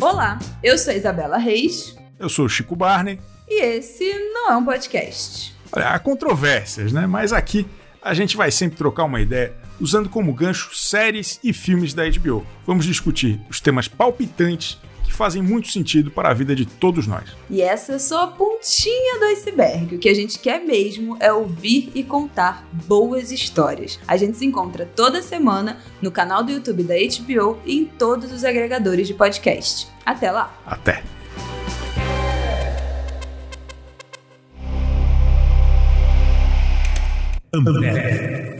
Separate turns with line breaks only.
Olá, eu sou Isabela Reis.
Eu sou Chico Barney.
E esse não é um podcast.
Olha, há controvérsias, né? Mas aqui a gente vai sempre trocar uma ideia usando como gancho séries e filmes da HBO. Vamos discutir os temas palpitantes que fazem muito sentido para a vida de todos nós.
E essa é só a pontinha do iceberg. O que a gente quer mesmo é ouvir e contar boas histórias. A gente se encontra toda semana no canal do YouTube da HBO e em todos os agregadores de podcast. Até lá!
Até!
Ambev.